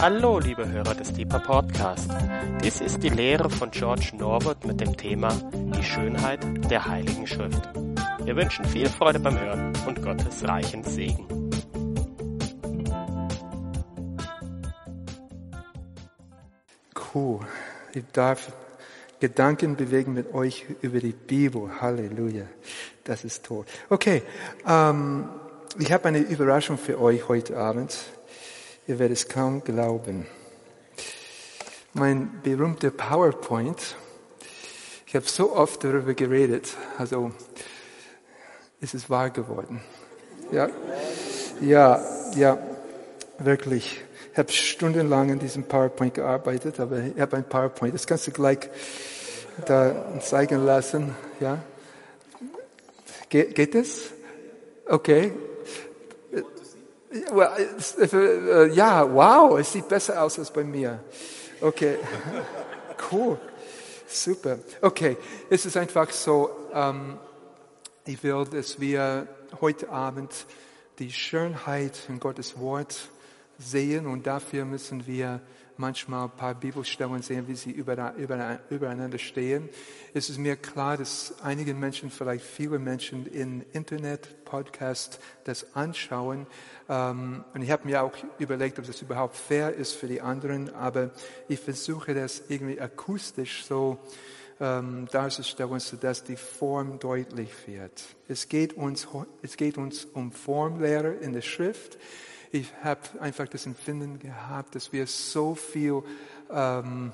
Hallo, liebe Hörer des Deeper Podcast. Dies ist die Lehre von George Norwood mit dem Thema Die Schönheit der Heiligen Schrift. Wir wünschen viel Freude beim Hören und Gottes reichen Segen. Cool. Ich darf Gedanken bewegen mit euch über die Bibel. Halleluja. Das ist toll. Okay. Ähm, ich habe eine Überraschung für euch heute Abend. Ihr werdet es kaum glauben. Mein berühmter PowerPoint, ich habe so oft darüber geredet, also ist es wahr geworden. Ja, ja, ja, wirklich. Ich habe stundenlang in diesem PowerPoint gearbeitet, aber ich habe ein PowerPoint. Das kannst du gleich da zeigen lassen. Ja, Ge geht es? Okay, ja, wow, es sieht besser aus als bei mir. Okay, cool, super. Okay, es ist einfach so, ähm, ich will, dass wir heute Abend die Schönheit in Gottes Wort sehen und dafür müssen wir manchmal ein paar Bibelstellen sehen, wie sie übereinander stehen. Es ist mir klar, dass einige Menschen, vielleicht viele Menschen in Internet, Podcast das anschauen. Ähm, und ich habe mir auch überlegt, ob das überhaupt fair ist für die anderen, aber ich versuche das irgendwie akustisch so ähm, darzustellen, sodass die Form deutlich wird. Es geht uns, es geht uns um Formlehre in der Schrift ich habe einfach das Empfinden gehabt, dass wir so viel ähm,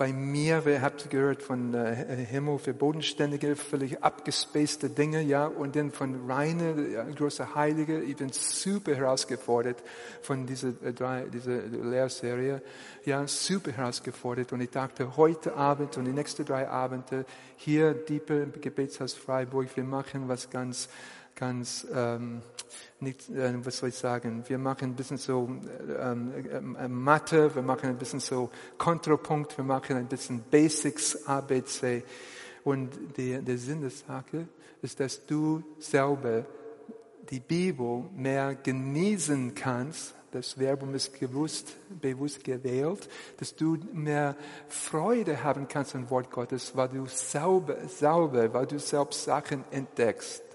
bei mir, wer habt gehört von äh, Himmel für bodenständige, völlig abgespacede Dinge, ja, und dann von reine, ja, große Heilige. Ich bin super herausgefordert von dieser, äh, dieser Lehrserie, ja, super herausgefordert. Und ich dachte, heute Abend und die nächsten drei Abende hier, Diepe Gebetshaus Freiburg, wir machen was ganz, ganz, ähm, nicht, äh, was soll ich sagen, wir machen ein bisschen so ähm, äh, Mathe, wir machen ein bisschen so Kontrapunkt, wir machen ein bisschen Basics, ABC. Und die, der Sinn der Sache ist, dass du selber die Bibel mehr genießen kannst, das Verbum ist bewusst, bewusst gewählt, dass du mehr Freude haben kannst am Wort Gottes, weil du selber, selber, weil du selbst Sachen entdeckst.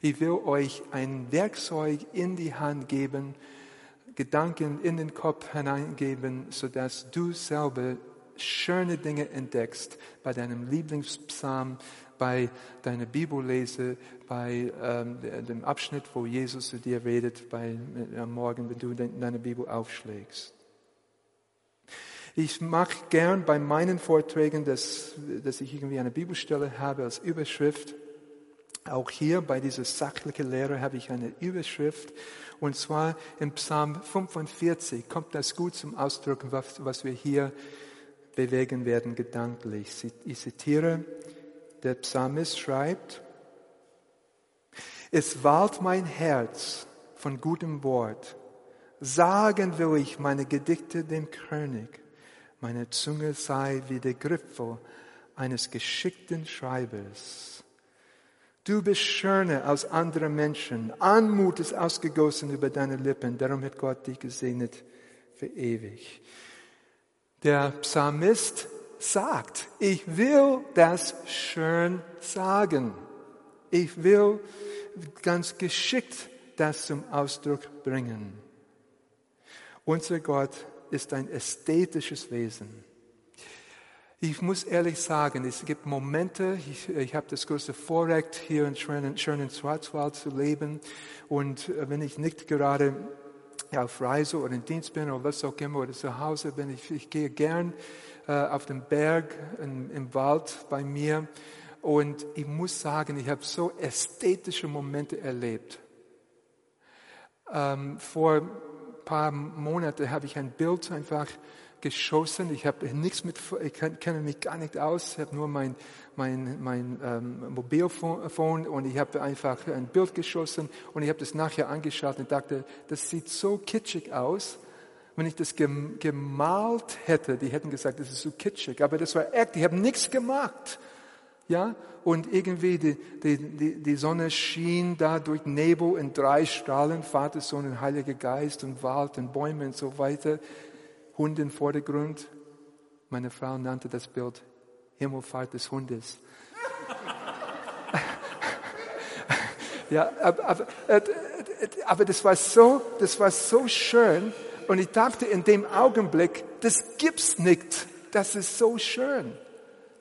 Ich will euch ein Werkzeug in die Hand geben, Gedanken in den Kopf hineingeben, sodass du selber schöne Dinge entdeckst bei deinem Lieblingspsalm, bei deiner Bibellese, bei ähm, dem Abschnitt, wo Jesus zu dir redet, bei, äh, am Morgen, wenn du deine Bibel aufschlägst. Ich mache gern bei meinen Vorträgen, dass, dass ich irgendwie eine Bibelstelle habe als Überschrift auch hier bei dieser sachlichen Lehre habe ich eine Überschrift und zwar im Psalm 45 kommt das gut zum Ausdruck, was, was wir hier bewegen werden gedanklich. Ich zitiere, der Psalmist schreibt, es wahlt mein Herz von gutem Wort. Sagen will ich meine Gedichte dem König. Meine Zunge sei wie der Griffel eines geschickten Schreibers. Du bist schöner als andere Menschen. Anmut ist ausgegossen über deine Lippen. Darum hat Gott dich gesegnet für ewig. Der Psalmist sagt, ich will das schön sagen. Ich will ganz geschickt das zum Ausdruck bringen. Unser Gott ist ein ästhetisches Wesen. Ich muss ehrlich sagen, es gibt Momente, ich, ich habe das große Vorrecht, hier in schönen, schönen Schwarzwald zu leben. Und äh, wenn ich nicht gerade auf Reise oder in Dienst bin oder was auch immer oder zu Hause bin, ich, ich gehe gern äh, auf den Berg, in, im Wald bei mir. Und ich muss sagen, ich habe so ästhetische Momente erlebt. Ähm, vor ein paar Monaten habe ich ein Bild einfach geschossen. Ich habe nichts mit, ich kenne mich gar nicht aus. Ich habe nur mein, mein, mein ähm, Mobilfon und ich habe einfach ein Bild geschossen und ich habe das nachher angeschaut und dachte, das sieht so kitschig aus. Wenn ich das gemalt hätte, die hätten gesagt, das ist so kitschig. Aber das war echt, ich habe nichts gemacht. Ja, und irgendwie die, die, die, die Sonne schien da durch Nebel in drei Strahlen, Vater, Sohn und Heiliger Geist und Wald und Bäume und so weiter. Hunde im Vordergrund. Meine Frau nannte das Bild Himmelfahrt des Hundes. ja, aber, aber, äh, aber das war so, das war so schön. Und ich dachte in dem Augenblick, das gibt's nicht. Das ist so schön.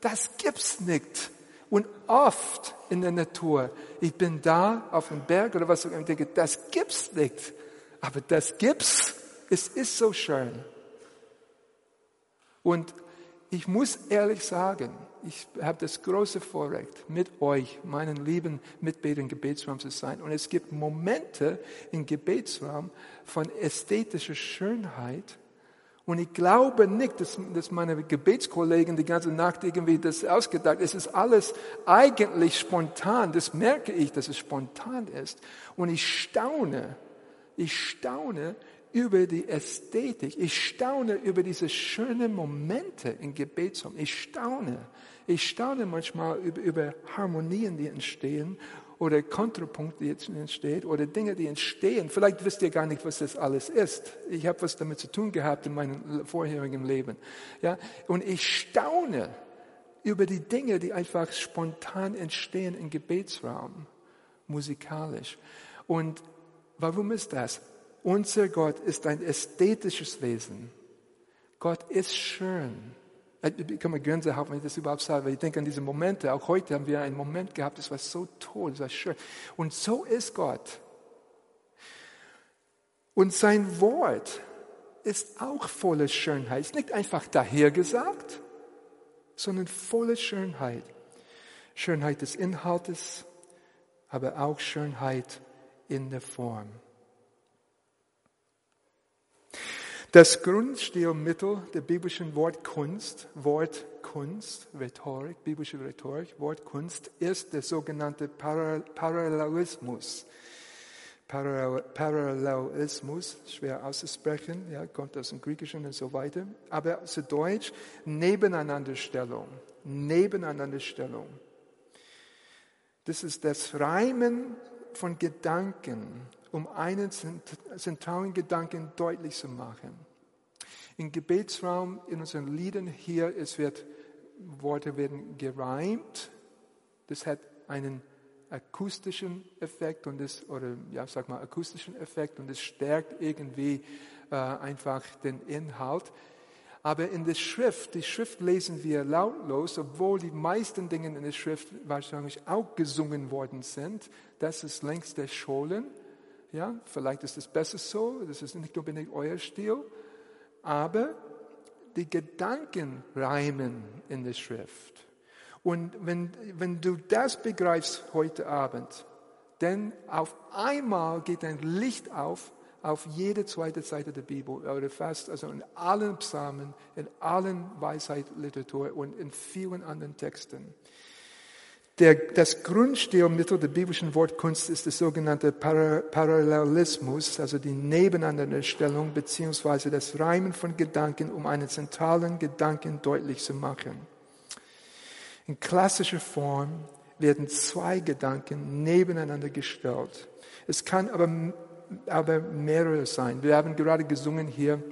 Das gibt's nicht. Und oft in der Natur, ich bin da auf dem Berg oder was auch immer, denke, das gibt's nicht. Aber das gibt's. Es ist so schön. Und ich muss ehrlich sagen, ich habe das große Vorrecht, mit euch, meinen lieben Mitbetern im Gebetsraum zu sein. Und es gibt Momente im Gebetsraum von ästhetischer Schönheit. Und ich glaube nicht, dass, dass meine Gebetskollegen die ganze Nacht irgendwie das ausgedacht. Es ist alles eigentlich spontan. Das merke ich, dass es spontan ist. Und ich staune, ich staune über die Ästhetik. Ich staune über diese schönen Momente im Gebetsraum. Ich staune. Ich staune manchmal über, über Harmonien, die entstehen oder Kontrapunkte, die entstehen oder Dinge, die entstehen. Vielleicht wisst ihr gar nicht, was das alles ist. Ich habe was damit zu tun gehabt in meinem vorherigen Leben. Ja, und ich staune über die Dinge, die einfach spontan entstehen im Gebetsraum, musikalisch. Und warum ist das? Unser Gott ist ein ästhetisches Wesen. Gott ist schön. Ich kann mir Gänsehaut, wenn ich das überhaupt sage, weil ich denke an diese Momente. Auch heute haben wir einen Moment gehabt, das war so toll, das war schön. Und so ist Gott. Und sein Wort ist auch voller Schönheit. Es ist nicht einfach dahergesagt, sondern voller Schönheit. Schönheit des Inhaltes, aber auch Schönheit in der Form. Das Grundstilmittel der biblischen Wortkunst, Wortkunst, Rhetorik, biblische Rhetorik, Wortkunst ist der sogenannte Parallelismus. Parallelismus, schwer auszusprechen, ja, kommt aus dem Griechischen und so weiter. Aber zu Deutsch Nebeneinanderstellung, Nebeneinanderstellung. Das ist das Reimen von Gedanken um einen zentralen Gedanken deutlich zu machen. Im Gebetsraum, in unseren Liedern hier, es wird, Worte werden gereimt. Das hat einen akustischen Effekt und das, oder ja, sag mal akustischen Effekt und es stärkt irgendwie äh, einfach den Inhalt. Aber in der Schrift, die Schrift lesen wir lautlos, obwohl die meisten Dinge in der Schrift wahrscheinlich auch gesungen worden sind. Das ist längst der Scholen. Ja, vielleicht ist es besser so, das ist nicht unbedingt euer Stil, aber die Gedanken reimen in der Schrift. Und wenn, wenn du das begreifst heute Abend, dann auf einmal geht ein Licht auf auf jede zweite Seite der Bibel oder fast also in allen Psalmen, in allen Weisheitliteratur und in vielen anderen Texten. Der, das Grundstilmittel der biblischen Wortkunst ist der sogenannte Parallelismus, also die Nebeneinanderstellung beziehungsweise das Reimen von Gedanken, um einen zentralen Gedanken deutlich zu machen. In klassischer Form werden zwei Gedanken nebeneinander gestellt. Es kann aber, aber mehrere sein. Wir haben gerade gesungen hier,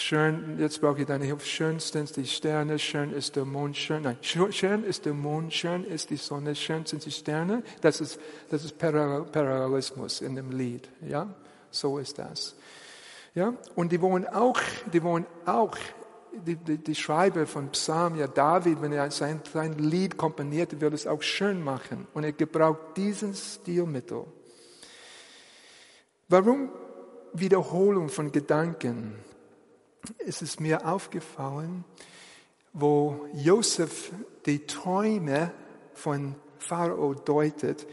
Schön, jetzt brauche ich deine Hilfe. Schön sind die Sterne, schön ist der Mond, schön, nein, schön ist der Mond, schön ist die Sonne, schön sind die Sterne. Das ist, das ist Parallelismus in dem Lied, ja? So ist das. Ja? Und die wollen auch, die wollen auch, die, die, die Schreiber von Psalm, ja, David, wenn er sein, sein Lied komponiert, will es auch schön machen. Und er gebraucht diesen Stilmittel. Warum Wiederholung von Gedanken? Ist es mir aufgefallen, wo Josef die Träume von Pharao deutet.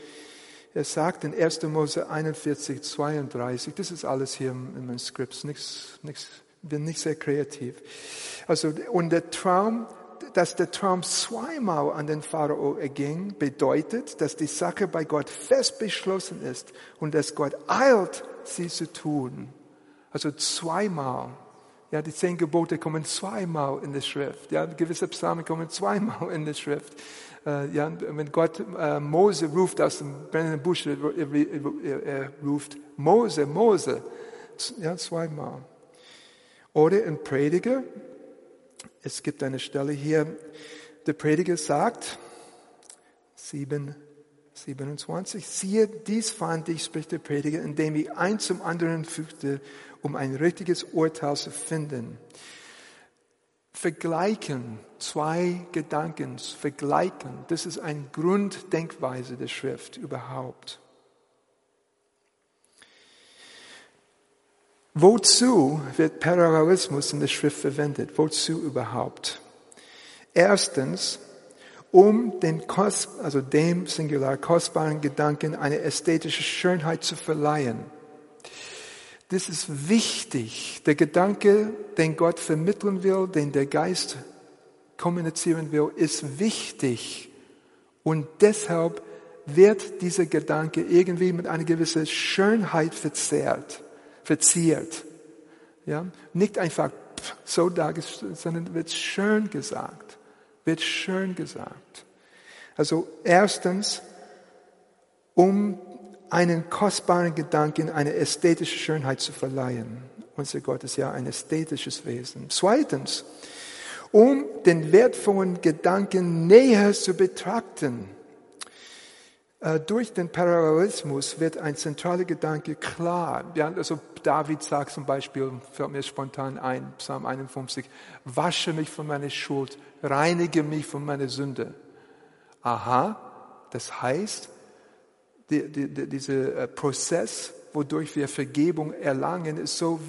Er sagt in 1. Mose 41, 32, das ist alles hier in meinem Skript, nichts, nichts, bin nicht sehr kreativ. Also, und der Traum, dass der Traum zweimal an den Pharao erging, bedeutet, dass die Sache bei Gott fest beschlossen ist und dass Gott eilt, sie zu tun. Also zweimal Ja, die zehn Gebote kommen zweimal in der Schrift. Ja, gewisse Psalmen kommen zweimal in der Schrift. Äh, ja, wenn Gott äh, Mose ruft aus dem brennenden Busch, er, ruft Mose, Mose, ja, zweimal. Oder in Prediger, es gibt eine Stelle hier, der Prediger sagt, 7, 27, siehe, dies fand ich, spricht der Prediger, indem ich eins zum anderen fügte, um ein richtiges Urteil zu finden. Vergleichen, zwei Gedanken, vergleichen, das ist eine Grunddenkweise der Schrift überhaupt. Wozu wird Parallelismus in der Schrift verwendet? Wozu überhaupt? Erstens, um Kos also dem Singular kostbaren Gedanken eine ästhetische Schönheit zu verleihen. Das ist wichtig. Der Gedanke, den Gott vermitteln will, den der Geist kommunizieren will, ist wichtig. Und deshalb wird dieser Gedanke irgendwie mit einer gewissen Schönheit verzerrt, verziert. Ja? Nicht einfach so dargestellt, sondern wird schön gesagt. Wird schön gesagt. Also erstens, um einen kostbaren Gedanken eine ästhetische Schönheit zu verleihen. Unser Gott ist ja ein ästhetisches Wesen. Zweitens, um den wertvollen Gedanken näher zu betrachten. Äh, durch den Parallelismus wird ein zentraler Gedanke klar. Ja, also David sagt zum Beispiel, fällt mir spontan ein, Psalm 51, wasche mich von meiner Schuld, reinige mich von meiner Sünde. Aha, das heißt, die, die, dieser äh, Prozess, wodurch wir Vergebung erlangen, ist so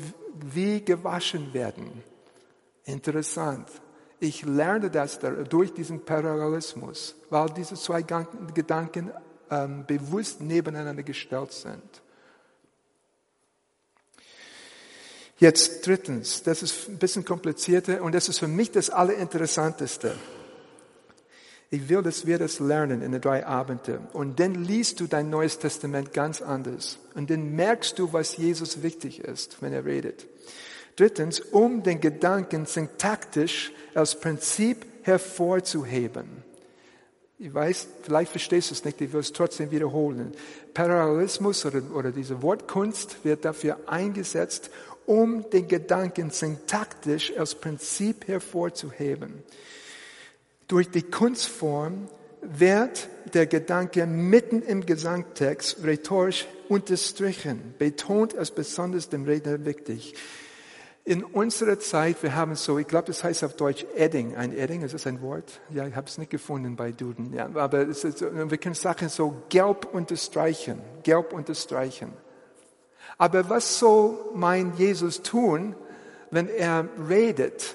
wie gewaschen werden. Interessant. Ich lerne das durch diesen Parallelismus, weil diese zwei Gedanken ähm, bewusst nebeneinander gestellt sind. Jetzt drittens, das ist ein bisschen komplizierter und das ist für mich das Allerinteressanteste. Ich will, dass wir das lernen in den drei Abenden. Und dann liest du dein Neues Testament ganz anders. Und dann merkst du, was Jesus wichtig ist, wenn er redet. Drittens, um den Gedanken syntaktisch als Prinzip hervorzuheben. Ich weiß, vielleicht verstehst du es nicht, ich will es trotzdem wiederholen. Parallelismus oder, oder diese Wortkunst wird dafür eingesetzt, um den Gedanken syntaktisch als Prinzip hervorzuheben. Durch die Kunstform wird der Gedanke mitten im Gesangtext rhetorisch unterstrichen, betont als besonders dem Redner wichtig. In unserer Zeit, wir haben so, ich glaube, das heißt auf Deutsch Edding. Ein Edding, ist das ein Wort? Ja, ich habe es nicht gefunden bei Duden. Ja, aber ist, wir können Sachen so gelb unterstreichen, gelb unterstreichen. Aber was soll mein Jesus tun, wenn er redet?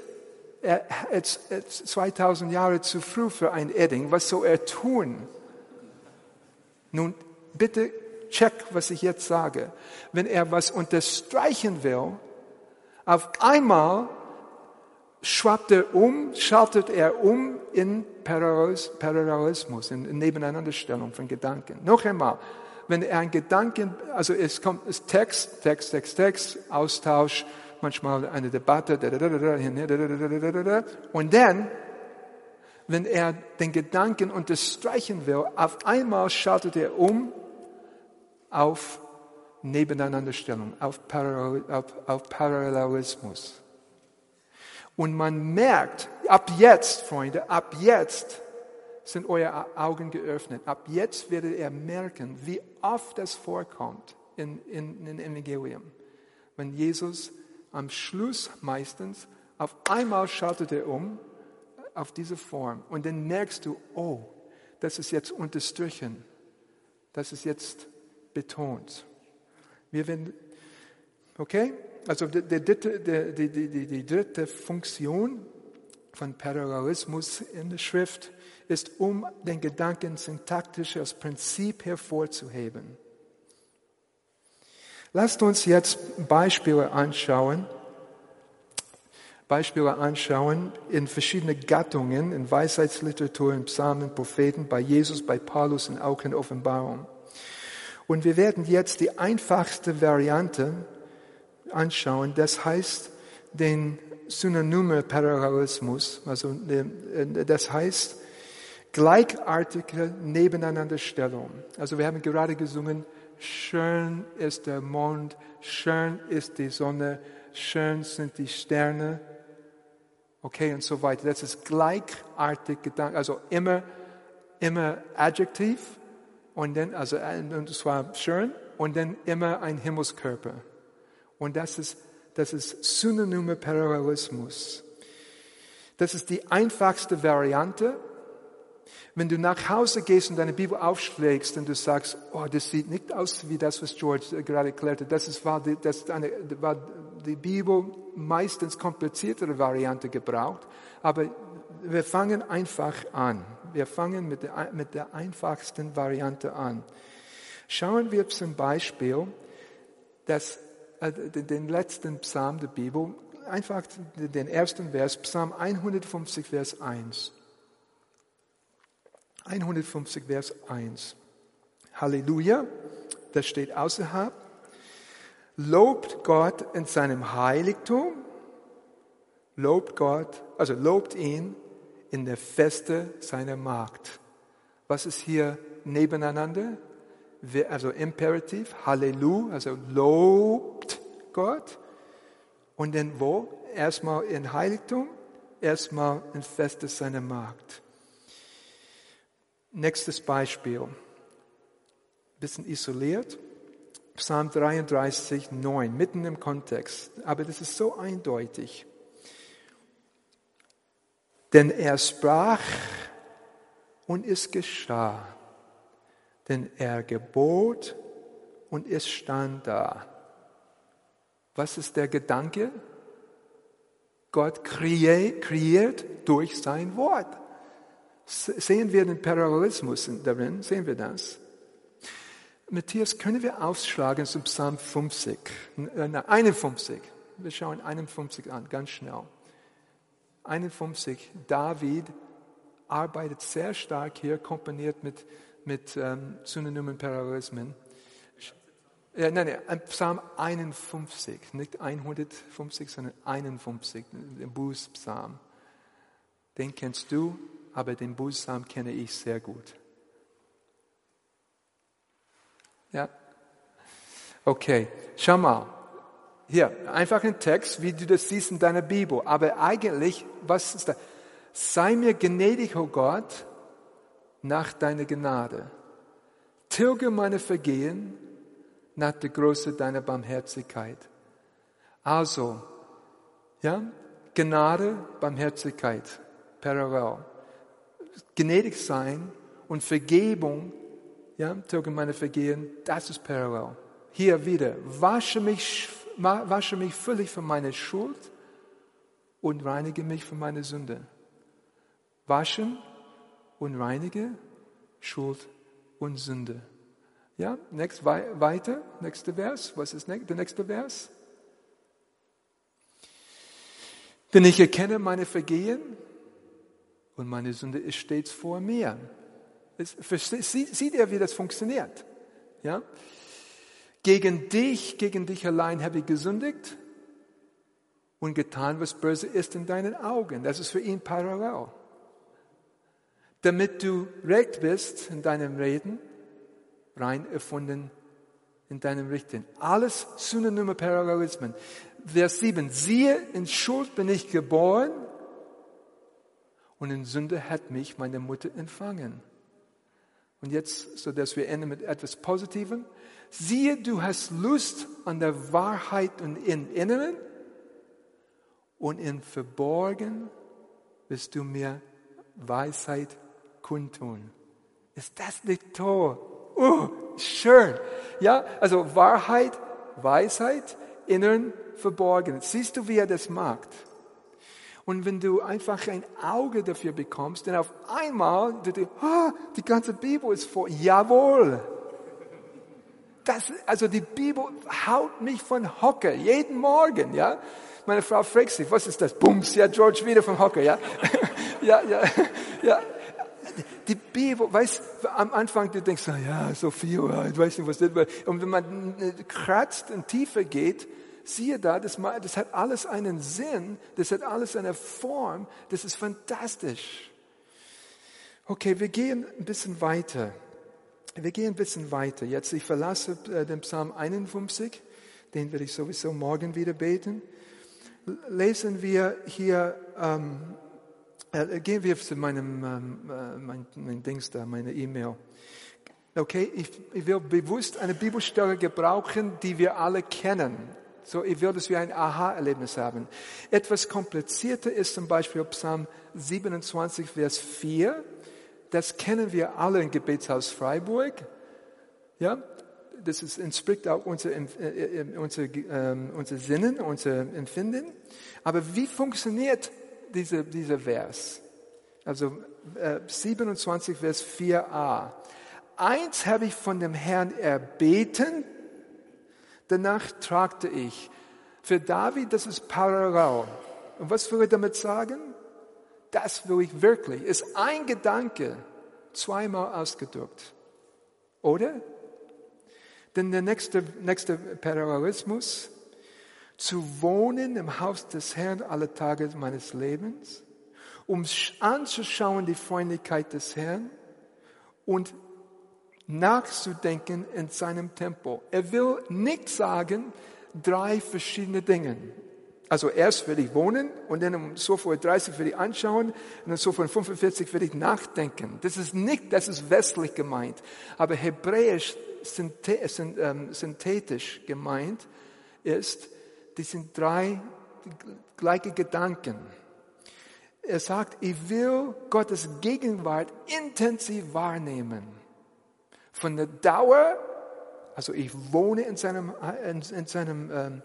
Er, ist 2000 Jahre zu früh für ein Edding. Was soll er tun? Nun, bitte check, was ich jetzt sage. Wenn er was unterstreichen will, auf einmal schwappt er um, schaltet er um in Parallelismus, in Nebeneinanderstellung von Gedanken. Noch einmal, wenn er ein Gedanken, also es kommt es Text, Text, Text, Text, Austausch, manchmal eine Debatte, und dann, wenn er den Gedanken unterstreichen will, auf einmal schaltet er um auf Nebeneinanderstellung, auf, Parallel, auf, auf Parallelismus. Und man merkt, ab jetzt, Freunde, ab jetzt sind eure Augen geöffnet. Ab jetzt werdet ihr merken, wie oft das vorkommt in, in, in Evangelium. Wenn Jesus am Schluss meistens, auf einmal schaltet er um auf diese Form und dann merkst du, oh, das ist jetzt unterstrichen, das ist jetzt betont. Wir werden, okay? Also die, die, die, die dritte Funktion von Parallelismus in der Schrift ist, um den Gedanken syntaktisch als Prinzip hervorzuheben. Lasst uns jetzt Beispiele anschauen. Beispiele anschauen in verschiedene Gattungen, in Weisheitsliteratur, in Psalmen, Propheten, bei Jesus, bei Paulus und auch in Offenbarung. Und wir werden jetzt die einfachste Variante anschauen. Das heißt, den Synonyme-Parallelismus. Also, äh, das heißt, gleichartige Nebeneinanderstellung. Also wir haben gerade gesungen, schön ist der Mond, schön ist die Sonne, schön sind die Sterne. Okay, und so weiter. Das ist gleichartig Gedanke, also immer, immer Adjektiv und dann, also, und zwar schön und dann immer ein Himmelskörper. Und das ist, das ist synonyme Parallelismus. Das ist die einfachste Variante wenn du nach Hause gehst und deine Bibel aufschlägst und du sagst, oh, das sieht nicht aus wie das, was George gerade erklärte, das ist, war, die, das eine, war die Bibel meistens kompliziertere Variante gebraucht, aber wir fangen einfach an. Wir fangen mit der, mit der einfachsten Variante an. Schauen wir zum Beispiel das, äh, den letzten Psalm der Bibel, einfach den ersten Vers, Psalm 150, Vers 1. 150, Vers 1. Halleluja, das steht außerhalb. Lobt Gott in seinem Heiligtum, lobt Gott, also lobt ihn in der Feste seiner Magd. Was ist hier nebeneinander? Also Imperativ, Halleluja, also lobt Gott. Und dann wo? Erstmal in Heiligtum, erstmal in Feste seiner Magd. Nächstes Beispiel. Bisschen isoliert. Psalm 33, 9, mitten im Kontext. Aber das ist so eindeutig. Denn er sprach und es geschah. Denn er gebot und es stand da. Was ist der Gedanke? Gott kreiert durch sein Wort. Sehen wir den Parallelismus darin? Sehen wir das? Matthias, können wir ausschlagen zum Psalm 50? Nein, 51. Wir schauen 51 an, ganz schnell. 51. David arbeitet sehr stark hier, komponiert mit, mit ähm, Synonymen Parallelismen. Ja, nein, nein, Psalm 51, nicht 150, sondern 51, der Bußpsalm. Den kennst du, aber den Bußsamen kenne ich sehr gut. Ja? Okay, schau mal. Hier, einfach ein Text, wie du das siehst in deiner Bibel. Aber eigentlich, was ist da? Sei mir gnädig, o oh Gott, nach deiner Gnade. Tilge meine Vergehen nach der Größe deiner Barmherzigkeit. Also, ja, Gnade, Barmherzigkeit, parallel gnädig sein und Vergebung, ja, tilge meine Vergehen, das ist parallel. Hier wieder, wasche mich, wasche mich völlig von meiner Schuld und reinige mich von meiner Sünde. Waschen und reinige Schuld und Sünde. Ja, next, weiter, nächster Vers. Was ist der nächste Vers? Denn ich erkenne meine Vergehen und meine Sünde ist stets vor mir. Sieht ihr, wie das funktioniert? Ja? Gegen dich, gegen dich allein habe ich gesündigt und getan, was böse ist in deinen Augen. Das ist für ihn parallel. Damit du recht bist in deinem Reden, rein erfunden in deinem Richten. Alles synonyme Parallelismen. Vers 7. Siehe, in Schuld bin ich geboren und in Sünde hat mich meine Mutter empfangen. Und jetzt, so dass wir enden mit etwas Positivem. Siehe, du hast Lust an der Wahrheit und im Inneren und in Verborgen wirst du mir Weisheit kundtun. Ist das nicht toll? Oh, schön. Ja, also Wahrheit, Weisheit, Inneren, Verborgen. Siehst du, wie er das macht? Und wenn du einfach ein Auge dafür bekommst, dann auf einmal, du, du, oh, die ganze Bibel ist vor. Jawohl. Das, also die Bibel haut mich von Hocker, jeden Morgen, ja. Meine Frau fragt sich, was ist das? Bums, ja, George wieder von Hocker, ja. ja, ja, ja. Die Bibel, weißt, am Anfang du denkst, ja, so viel, ich weiß nicht, was das war. Und wenn man kratzt und tiefer geht, Siehe da, das, das hat alles einen Sinn, das hat alles eine Form, das ist fantastisch. Okay, wir gehen ein bisschen weiter. Wir gehen ein bisschen weiter. Jetzt, ich verlasse äh, den Psalm 51, den werde ich sowieso morgen wieder beten. Lesen wir hier, ähm, äh, gehen wir zu meinem ähm, äh, mein, mein Dings da, meine E-Mail. Okay, ich, ich will bewusst eine Bibelstelle gebrauchen, die wir alle kennen. So, will, dass wir ein Aha-Erlebnis haben. Etwas komplizierter ist zum Beispiel Psalm 27, Vers 4. Das kennen wir alle im Gebetshaus Freiburg. Ja, das ist, entspricht auch unser, äh, äh, unser, ähm, unser Sinnen, unser Empfinden. Aber wie funktioniert dieser, dieser Vers? Also äh, 27, Vers 4a. Eins habe ich von dem Herrn erbeten, danach tragte ich. Für David, das ist parallel. Und was will ich damit sagen? Das will ich wirklich. Ist ein Gedanke zweimal ausgedrückt. Oder? Denn der nächste, nächste Parallelismus, zu wohnen im Haus des Herrn alle Tage meines Lebens, um anzuschauen die Freundlichkeit des Herrn und nachzudenken in seinem Tempo. Er will nicht sagen, drei verschiedene Dinge. Also erst will ich wohnen und dann um so vor 30 will ich anschauen und dann so vor 45 will ich nachdenken. Das ist nicht, das ist westlich gemeint. Aber hebräisch ähm, synthetisch gemeint ist, die sind drei gleiche Gedanken. Er sagt, ich will Gottes Gegenwart intensiv wahrnehmen. Von der Dauer, also ich wohne in seinem, in, in seinem, ähm,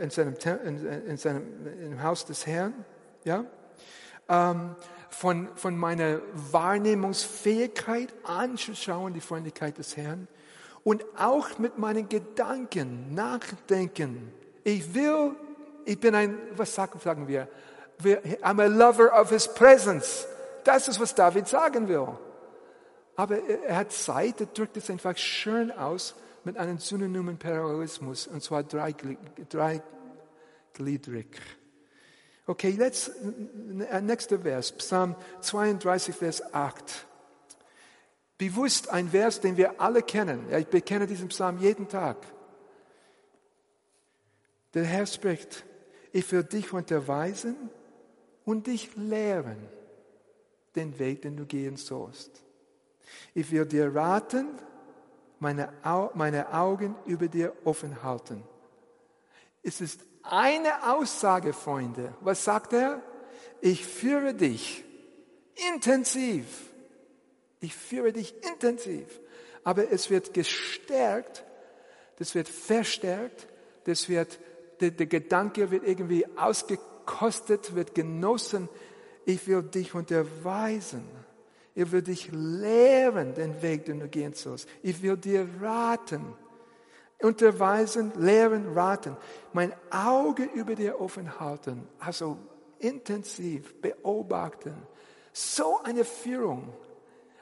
in seinem, in, in seinem im Haus des Herrn, ja, ähm, von, von meiner Wahrnehmungsfähigkeit anzuschauen, die Freundlichkeit des Herrn und auch mit meinen Gedanken nachdenken. Ich will, ich bin ein, was sagen, sagen wir? I'm a lover of his presence. Das ist, was David sagen will. Aber er hat Zeit, er drückt es einfach schön aus mit einem synonymen Parallelismus, und zwar dreigliedrig. Okay, let's, nächster Vers, Psalm 32, Vers 8. Bewusst ein Vers, den wir alle kennen. Ja, ich bekenne diesen Psalm jeden Tag. Der Herr spricht, ich will dich unterweisen und dich lehren, den Weg, den du gehen sollst. Ich will dir raten, meine, meine Augen über dir offen halten. Es ist eine Aussage, Freunde. Was sagt er? Ich führe dich intensiv. Ich führe dich intensiv. Aber es wird gestärkt, das wird verstärkt, das wird, der, der Gedanke wird irgendwie ausgekostet, wird genossen. Ich will dich unterweisen. Ich will dich lehren, den Weg, den du gehen sollst. Ich will dir raten. Unterweisen, lehren, raten. Mein Auge über dir offen halten. Also intensiv beobachten. So eine Führung.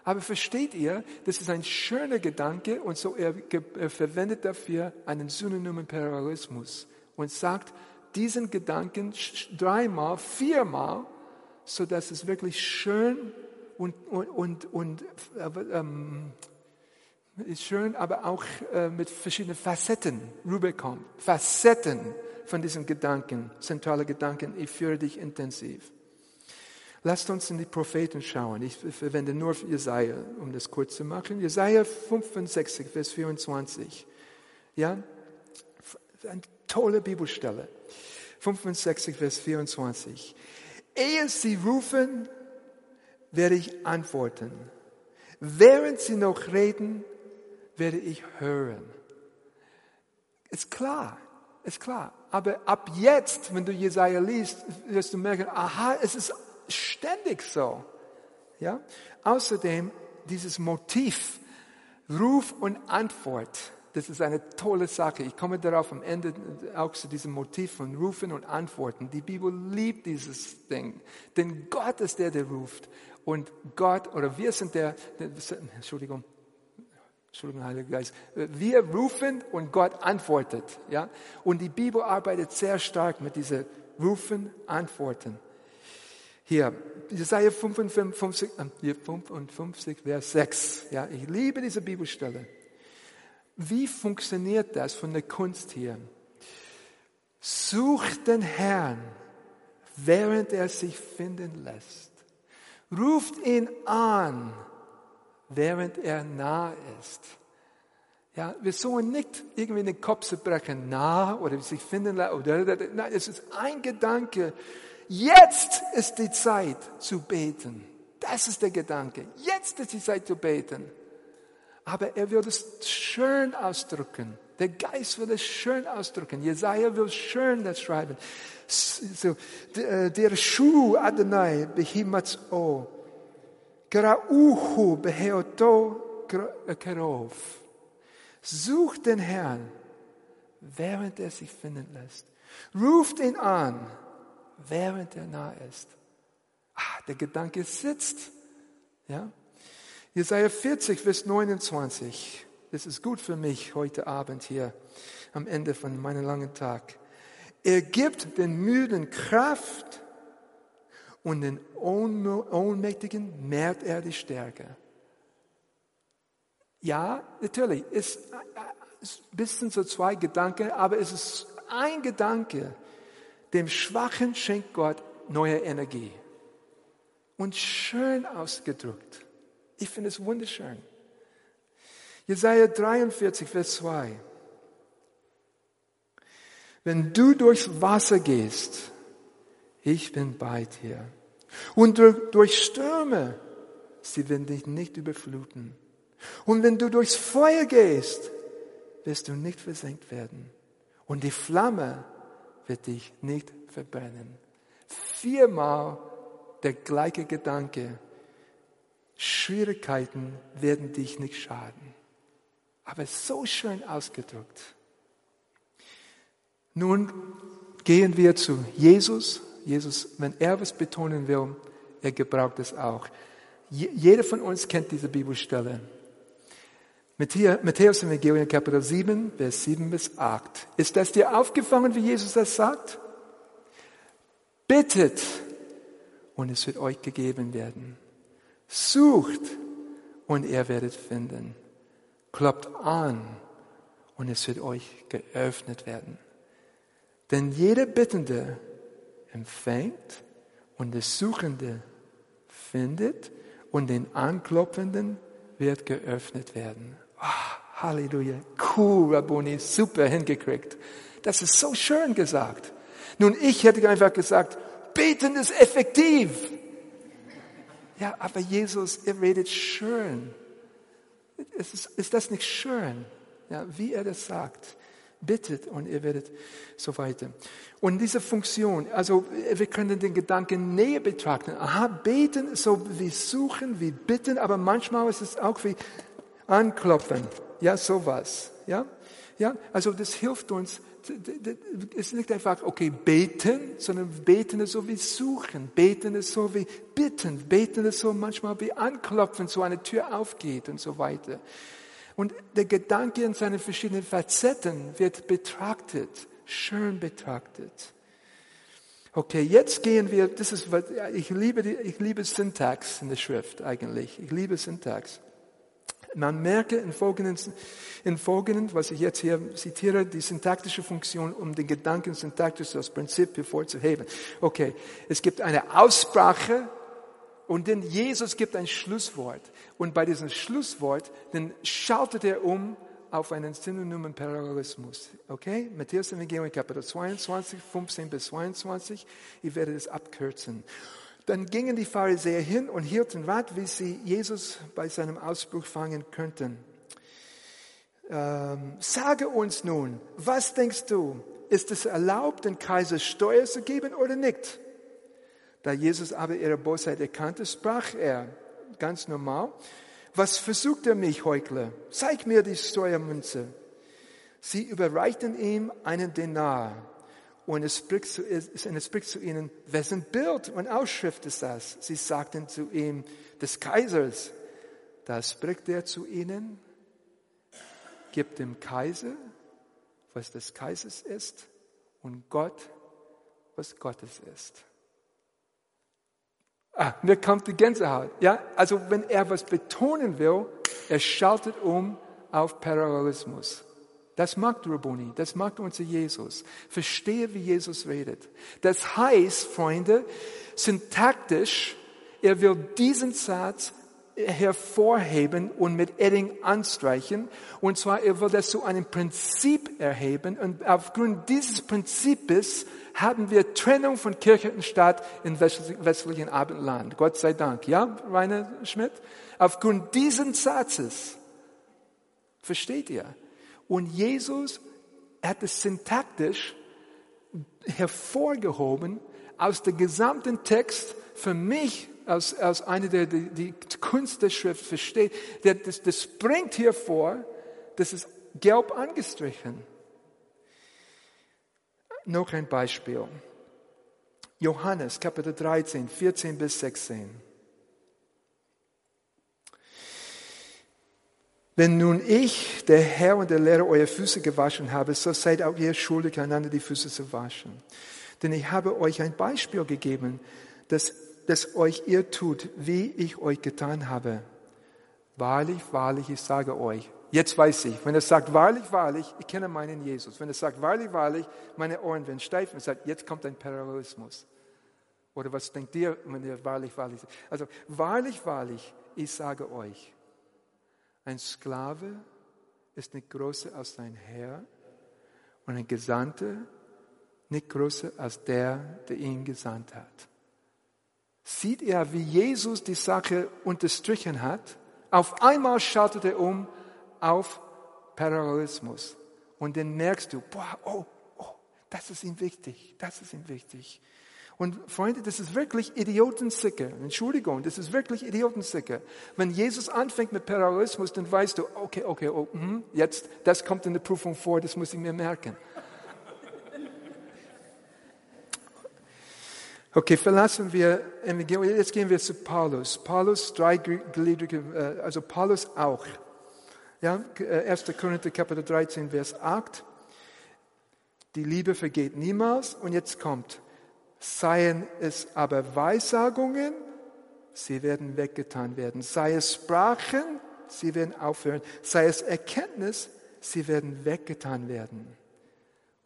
Aber versteht ihr, das ist ein schöner Gedanke und so er, er verwendet dafür einen synonymen Parallelismus und sagt diesen Gedanken dreimal, viermal, so dass es wirklich schön und, und, und, äh, ähm, ist schön, aber auch äh, mit verschiedenen Facetten rüberkommt. Facetten von diesen Gedanken, zentrale Gedanken, ich führe dich intensiv. Lasst uns in die Propheten schauen. Ich verwende nur Jesaja, um das kurz zu machen. Jesaja 65, Vers 24. Ja? Eine tolle Bibelstelle. 65, Vers 24. Ehe sie rufen, werde ich antworten. Während sie noch reden, werde ich hören. Ist klar, ist klar. Aber ab jetzt, wenn du Jesaja liest, wirst du merken, aha, es ist ständig so. Ja? Außerdem dieses Motiv, Ruf und Antwort. Das ist eine tolle Sache. Ich komme darauf am Ende auch zu diesem Motiv von Rufen und Antworten. Die Bibel liebt dieses Ding. Denn Gott ist der, der ruft. Und Gott, oder wir sind der, Entschuldigung, Entschuldigung, Heiliger Geist. Wir rufen und Gott antwortet. Ja? Und die Bibel arbeitet sehr stark mit diesen Rufen, Antworten. Hier, Jesaja 55, 55, Vers 6. Ja, ich liebe diese Bibelstelle. Wie funktioniert das von der Kunst hier? Sucht den Herrn, während er sich finden lässt. Ruft ihn an, während er nah ist. Ja, wir sollen nicht irgendwie den Kopf zerbrechen, nah oder sich finden lassen. Nein, es ist ein Gedanke. Jetzt ist die Zeit zu beten. Das ist der Gedanke. Jetzt ist die Zeit zu beten. Aber er will es schön ausdrücken. Der Geist will es schön ausdrücken. Jesaja will schön das schreiben. So, der Schuh Adonai behimatz o. Grauhu beheoto kerov. Sucht den Herrn, während er sich finden lässt. Ruft ihn an, während er nah ist. Ah, der Gedanke sitzt. Ja? Jesaja 40, Vers 29. Das ist gut für mich heute Abend hier am Ende von meinem langen Tag. Er gibt den Müden Kraft und den Ohnmächtigen mehrt er die Stärke. Ja, natürlich, ist ein bisschen so zwei Gedanken, aber es ist ein Gedanke. Dem Schwachen schenkt Gott neue Energie. Und schön ausgedrückt. Ich finde es wunderschön. Jesaja 43, Vers 2. Wenn du durchs Wasser gehst, ich bin bei dir. Und durch Stürme, sie werden dich nicht überfluten. Und wenn du durchs Feuer gehst, wirst du nicht versenkt werden. Und die Flamme wird dich nicht verbrennen. Viermal der gleiche Gedanke. Schwierigkeiten werden dich nicht schaden. Aber so schön ausgedrückt. Nun gehen wir zu Jesus. Jesus, wenn er was betonen will, er gebraucht es auch. Jeder von uns kennt diese Bibelstelle. Matthäus Evangelium Kapitel 7, Vers 7 bis 8. Ist das dir aufgefallen, wie Jesus das sagt? Bittet und es wird euch gegeben werden. Sucht und ihr werdet finden. Kloppt an und es wird euch geöffnet werden. Denn jeder Bittende empfängt und der Suchende findet und den Anklopfenden wird geöffnet werden. Oh, Halleluja. Cool, Rabuni, super hingekriegt. Das ist so schön gesagt. Nun, ich hätte einfach gesagt, beten ist effektiv. Ja, aber Jesus, er redet schön. Ist, ist das nicht schön? Ja, wie er das sagt. Bittet und ihr werdet so weiter. Und diese Funktion, also wir können den Gedanken näher betrachten. Aha, beten, so wie suchen, wie bitten, aber manchmal ist es auch wie anklopfen. Ja, sowas. Ja, ja, also das hilft uns, es ist nicht einfach, okay, beten, sondern beten ist so wie suchen, beten ist so wie bitten, beten ist so manchmal wie anklopfen, so eine Tür aufgeht und so weiter. Und der Gedanke in seinen verschiedenen Facetten wird betrachtet, schön betrachtet. Okay, jetzt gehen wir, das ist, ich liebe, die, ich liebe Syntax in der Schrift eigentlich. Ich liebe Syntax. Man merke in folgenden, in folgenden, was ich jetzt hier zitiere, die syntaktische Funktion, um den Gedanken syntaktisch als Prinzip hervorzuheben. Okay, es gibt eine Aussprache und dann Jesus gibt ein Schlusswort. Und bei diesem Schlusswort, dann schaltet er um auf einen synonymen Parallelismus. Okay? Matthäus Evangelium Kapitel 22, 15 bis 22. Ich werde das abkürzen. Dann gingen die Pharisäer hin und hielten Rat, wie sie Jesus bei seinem Ausbruch fangen könnten. Ähm, sage uns nun, was denkst du? Ist es erlaubt, den Kaiser Steuer zu geben oder nicht? Da Jesus aber ihre Bosheit erkannte, sprach er ganz normal, was versucht er mich, Heuchler? Zeig mir die Steuermünze. Sie überreichten ihm einen Denar. Und es spricht, zu, es spricht zu ihnen, wessen Bild und Ausschrift ist das? Sie sagten zu ihm, des Kaisers. Da spricht er zu ihnen, gibt dem Kaiser, was des Kaisers ist, und Gott, was Gottes ist. Ah, mir kommt die Gänsehaut. Ja, also wenn er was betonen will, er schaltet um auf Parallelismus. Das mag Rabuni, das mag unser Jesus. Verstehe, wie Jesus redet. Das heißt, Freunde, syntaktisch, er will diesen Satz hervorheben und mit Edding anstreichen. Und zwar, er will das zu einem Prinzip erheben. Und aufgrund dieses Prinzips haben wir Trennung von Kirche und Staat im westlichen Abendland. Gott sei Dank. Ja, Rainer Schmidt? Aufgrund dieses Satzes. Versteht ihr? Und Jesus hat es syntaktisch hervorgehoben aus dem gesamten Text für mich als, als eine, der die, die Kunst der Schrift versteht, der, das, das bringt hier vor, das ist gelb angestrichen. Noch ein Beispiel. Johannes, Kapitel 13, 14 bis 16. Wenn nun ich, der Herr und der Lehrer, eure Füße gewaschen habe, so seid auch ihr schuldig, einander die Füße zu waschen. Denn ich habe euch ein Beispiel gegeben, dass das euch ihr tut, wie ich euch getan habe. Wahrlich, wahrlich, ich sage euch. Jetzt weiß ich, wenn er sagt, wahrlich, wahrlich, ich kenne meinen Jesus. Wenn er sagt, wahrlich, wahrlich, meine Ohren werden steif und sagt, jetzt kommt ein Parallelismus. Oder was denkt ihr, wenn ihr wahrlich, wahrlich sagt? Also, wahrlich, wahrlich, ich sage euch, ein Sklave ist nicht größer als sein Herr und ein Gesandter nicht größer als der, der ihn gesandt hat sieht er, wie Jesus die Sache unterstrichen hat. Auf einmal schaltet er um auf Parallelismus. Und dann merkst du, boah, oh, oh, das ist ihm wichtig, das ist ihm wichtig. Und Freunde, das ist wirklich Idiotensicke. Entschuldigung, das ist wirklich Idiotensicke. Wenn Jesus anfängt mit Parallelismus, dann weißt du, okay, okay, oh, mh, jetzt, das kommt in der Prüfung vor, das muss ich mir merken. Okay, verlassen wir Evangelium. Jetzt gehen wir zu Paulus. Paulus, dreigliedrige, äh, also Paulus auch. Ja, 1. Äh, Korinther Kapitel 13, Vers 8. Die Liebe vergeht niemals. Und jetzt kommt, seien es aber Weissagungen, sie werden weggetan werden. Sei es Sprachen, sie werden aufhören. Sei es Erkenntnis, sie werden weggetan werden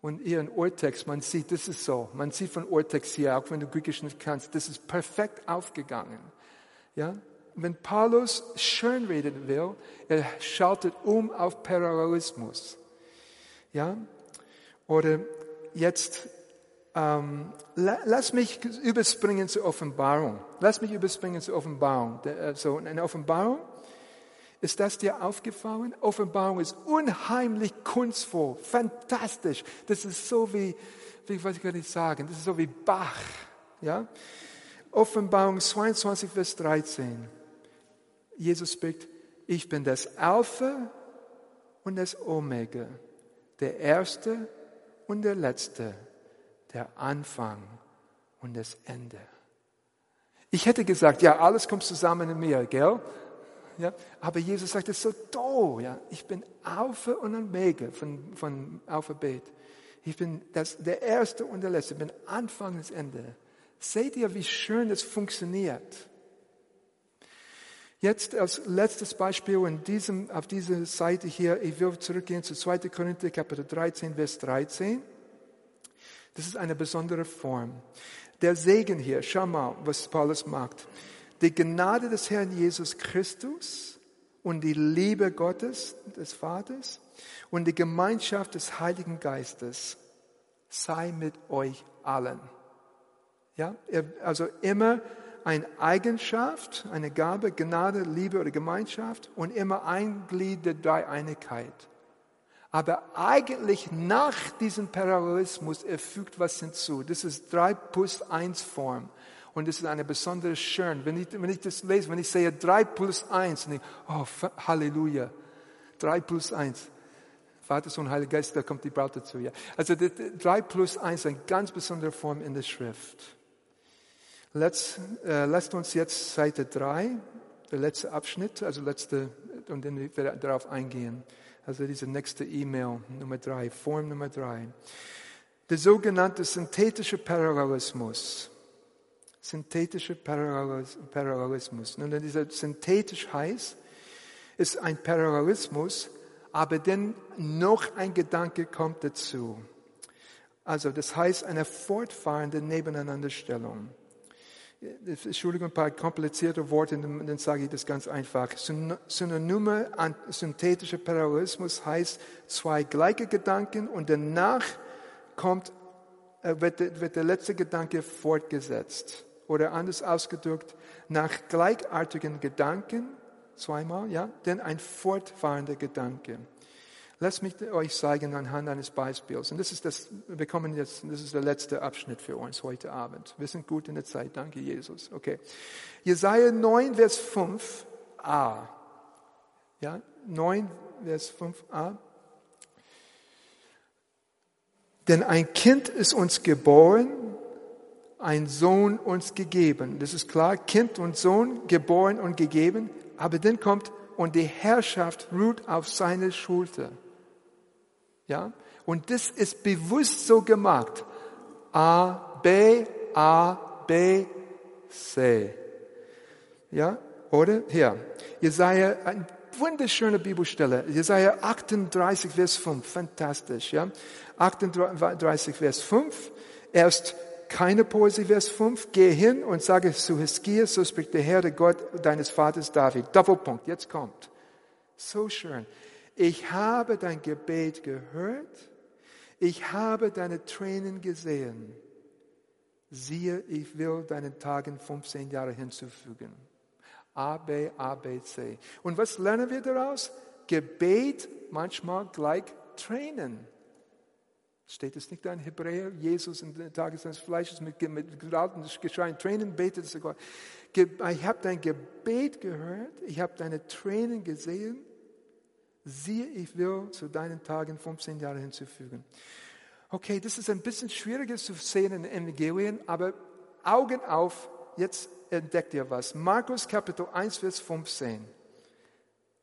und ihren Urtext, man sieht, das ist so. Man sieht von Urtext hier, auch wenn du Griechisch nicht kannst, das ist perfekt aufgegangen. Ja? Wenn Paulus schön reden will, er schaltet um auf Parallelismus. Ja? Oder jetzt, ähm, lass mich überspringen zur Offenbarung. Lass mich überspringen zur Offenbarung. So, eine Offenbarung ist das dir aufgefallen? Offenbarung ist unheimlich kunstvoll, fantastisch. Das ist so wie, wie was ich gar nicht sagen, das ist so wie Bach. Ja? Offenbarung 22, Vers 13. Jesus spricht, ich bin das Alpha und das Omega, der Erste und der Letzte, der Anfang und das Ende. Ich hätte gesagt, ja, alles kommt zusammen in mir, gell? Ja? Aber Jesus sagt es so toll. Ja? Ich bin Alpha und Omega von, von Alphabet. Ich bin das, der Erste und der Letzte. Ich bin Anfang und Ende. Seht ihr, wie schön das funktioniert? Jetzt als letztes Beispiel in diesem, auf dieser Seite hier, ich will zurückgehen zu 2. Korinther Kapitel 13, Vers 13. Das ist eine besondere Form. Der Segen hier, schau mal, was Paulus macht die Gnade des Herrn Jesus Christus und die Liebe Gottes, des Vaters und die Gemeinschaft des Heiligen Geistes sei mit euch allen. Ja, also immer eine Eigenschaft, eine Gabe, Gnade, Liebe oder Gemeinschaft und immer ein Glied der Dreieinigkeit. Aber eigentlich nach diesem Parallelismus er fügt was hinzu. Das ist drei plus eins Form. Und es ist eine besondere Schön. Wenn ich, wenn ich das lese, wenn ich sehe drei plus eins, und ich, oh, Halleluja. Drei plus eins. Vater, Sohn, Heiliger Geist, da kommt die Braut dazu. Ja. Also drei plus eins, eine ganz besondere Form in der Schrift. Let's, äh, lasst uns jetzt Seite drei, der letzte Abschnitt, also letzte, und dann wir darauf eingehen. Also diese nächste E-Mail, Nummer drei, Form Nummer drei. Der sogenannte synthetische Parallelismus. Synthetische Parallelismus. Nun, dieser synthetisch heißt, ist ein Parallelismus, aber dann noch ein Gedanke kommt dazu. Also das heißt eine fortfahrende Nebeneinanderstellung. Entschuldigung, ein paar komplizierte Worte, dann sage ich das ganz einfach. Synonyme an synthetischer Parallelismus heißt zwei gleiche Gedanken und danach kommt, äh, wird, wird der letzte Gedanke fortgesetzt. Oder anders ausgedrückt, nach gleichartigen Gedanken, zweimal, ja, denn ein fortfahrender Gedanke. Lasst mich euch zeigen anhand eines Beispiels. Und das ist das, wir kommen jetzt, das ist der letzte Abschnitt für uns heute Abend. Wir sind gut in der Zeit. Danke, Jesus. Okay. Jesaja 9, Vers 5a. Ja, 9, Vers 5a. Denn ein Kind ist uns geboren, ein Sohn uns gegeben. Das ist klar, Kind und Sohn geboren und gegeben. Aber dann kommt, und die Herrschaft ruht auf seine Schulter. Ja? Und das ist bewusst so gemacht. A, B, A, B, C. Ja? Oder? Hier. Jesaja, eine wunderschöne Bibelstelle. Jesaja 38, Vers 5. Fantastisch, ja? 38, Vers 5. Erst keine Poesie, Vers 5. Geh hin und sage zu Hiskia, so spricht der Herr, der Gott deines Vaters David. Doppelpunkt. Jetzt kommt. So schön ich habe dein Gebet gehört, ich habe deine Tränen gesehen. Siehe, ich will deinen Tagen 15 Jahre hinzufügen. A, B, A, B, C. Und was lernen wir daraus? Gebet manchmal gleich Tränen. Steht es nicht da in Hebräer? Jesus in den Tagen seines Fleisches mit, mit geraten Geschreien, Tränen betet Gott. Ich habe dein Gebet gehört, ich habe deine Tränen gesehen siehe, ich will zu deinen Tagen 15 Jahre hinzufügen. Okay, das ist ein bisschen schwieriger zu sehen in den Evangelien, aber Augen auf, jetzt entdeckt ihr was. Markus Kapitel 1, Vers 15.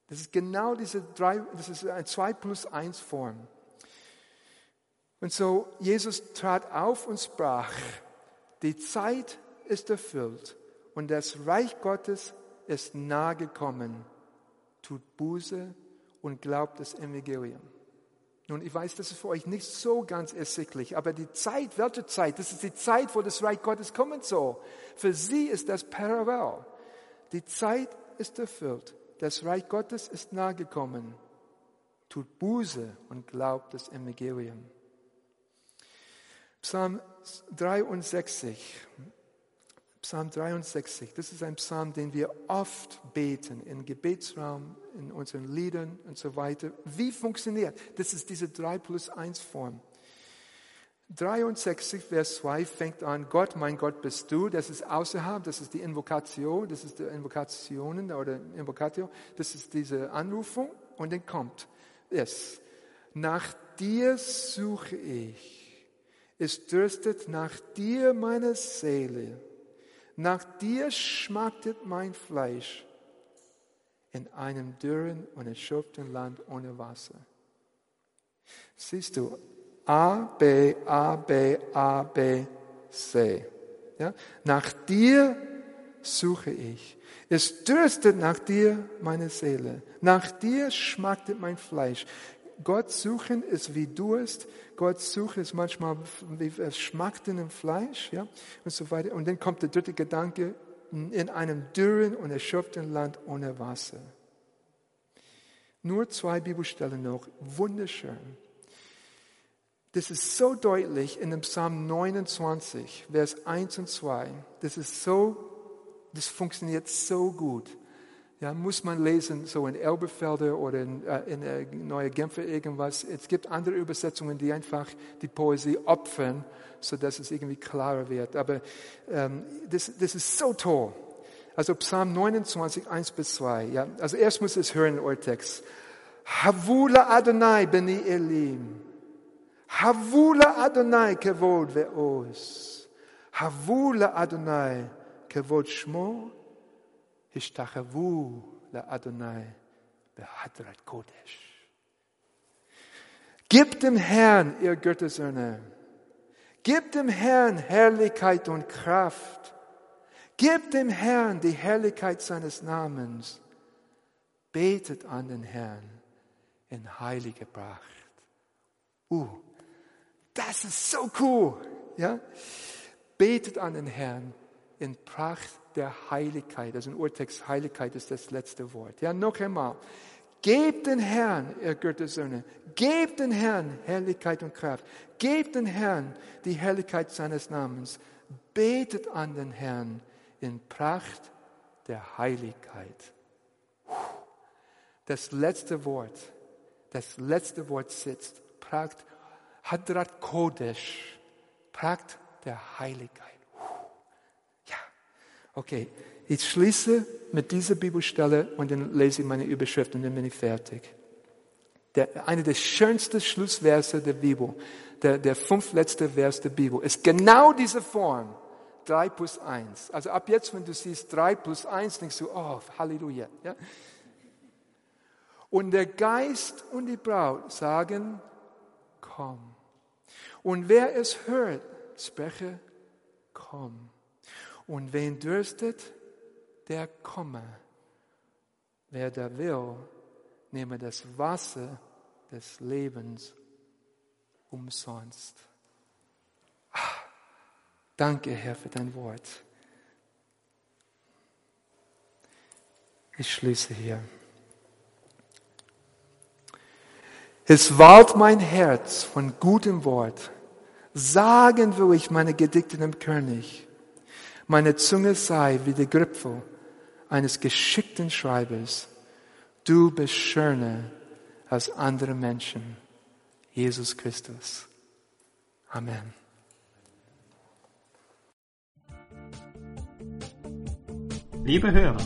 Das ist genau diese drei, das ist ein 2 plus 1 Form. Und so, Jesus trat auf und sprach, die Zeit ist erfüllt und das Reich Gottes ist nahe gekommen. Tut Buße und glaubt das Evangelium. Nun, ich weiß, das ist für euch nicht so ganz ersichtlich, aber die Zeit, welche Zeit? Das ist die Zeit, wo das Reich Gottes kommen soll. Für sie ist das parallel. Die Zeit ist erfüllt. Das Reich Gottes ist nahe gekommen. Tut Buße und glaubt das Evangelium. Psalm 63. Psalm 63, das ist ein Psalm, den wir oft beten, im Gebetsraum, in unseren Liedern und so weiter. Wie funktioniert? Das ist diese 3 plus 1 Form. 63, Vers 2 fängt an, Gott, mein Gott bist du. Das ist außerhalb, das ist die Invokation, das ist die Invokationen oder Invokatio, das ist diese Anrufung und dann kommt es. Nach dir suche ich. Es dürstet nach dir meine Seele. Nach dir schmachtet mein Fleisch in einem dürren und erschöpften Land ohne Wasser. Siehst du, A, B, A, B, A, B, C. Ja? Nach dir suche ich. Es dürstet nach dir meine Seele. Nach dir schmachtet mein Fleisch. Gott suchen ist wie Durst. Gott suchen ist manchmal wie Schmachten im Fleisch, ja, und so weiter. Und dann kommt der dritte Gedanke, in einem dürren und erschöpften Land ohne Wasser. Nur zwei Bibelstellen noch, wunderschön. Das ist so deutlich in dem Psalm 29, Vers 1 und 2. Das ist so, das funktioniert so gut. Ja, muss man lesen, so in Elberfelder oder in, äh, in äh, Neue Genfer irgendwas. Es gibt andere Übersetzungen, die einfach die Poesie opfern, sodass es irgendwie klarer wird. Aber ähm, das, das ist so toll. Also Psalm 29, 1 bis 2. Ja, also erst muss es hören, euer Text. Havula Adonai beni Elim. Havula Adonai kevod ve'os. Havula Adonai kevod shmo השתחוו לאדוני בהדרת קודש. Gebt dem Herrn, ihr Göttersöhne, gebt dem Herrn Herrlichkeit und Kraft. Gebt dem Herrn die Herrlichkeit seines Namens. Betet an den Herrn in heilige Pracht. Uh, das ist so cool. Ja? Betet an den Herrn in Pracht der Heiligkeit. Also im Urtext Heiligkeit ist das letzte Wort. Ja, noch einmal. Gebt den Herrn, ihr Göttersöhne, gebt den Herrn Herrlichkeit und Kraft. Gebt den Herrn die Herrlichkeit seines Namens. Betet an den Herrn in Pracht der Heiligkeit. Das letzte Wort, das letzte Wort sitzt. Pracht Hadrat Kodesh. Pracht der Heiligkeit. Okay. Ich schließe mit dieser Bibelstelle und dann lese ich meine Überschrift und dann bin ich fertig. Der, eine der schönsten Schlussverse der Bibel, der, der fünfletzte Vers der Bibel, ist genau diese Form. Drei plus eins. Also ab jetzt, wenn du siehst drei plus eins, denkst du, oh, Halleluja. Ja? Und der Geist und die Braut sagen, komm. Und wer es hört, spreche, komm. Und wen dürstet, der komme. Wer da will, nehme das Wasser des Lebens umsonst. Ah, danke, Herr, für dein Wort. Ich schließe hier. Es walt mein Herz von gutem Wort. Sagen will ich meine Gedichte dem König. Meine Zunge sei wie der Gripfel eines geschickten Schreibers. Du bist schöner als andere Menschen. Jesus Christus. Amen. Liebe Hörer,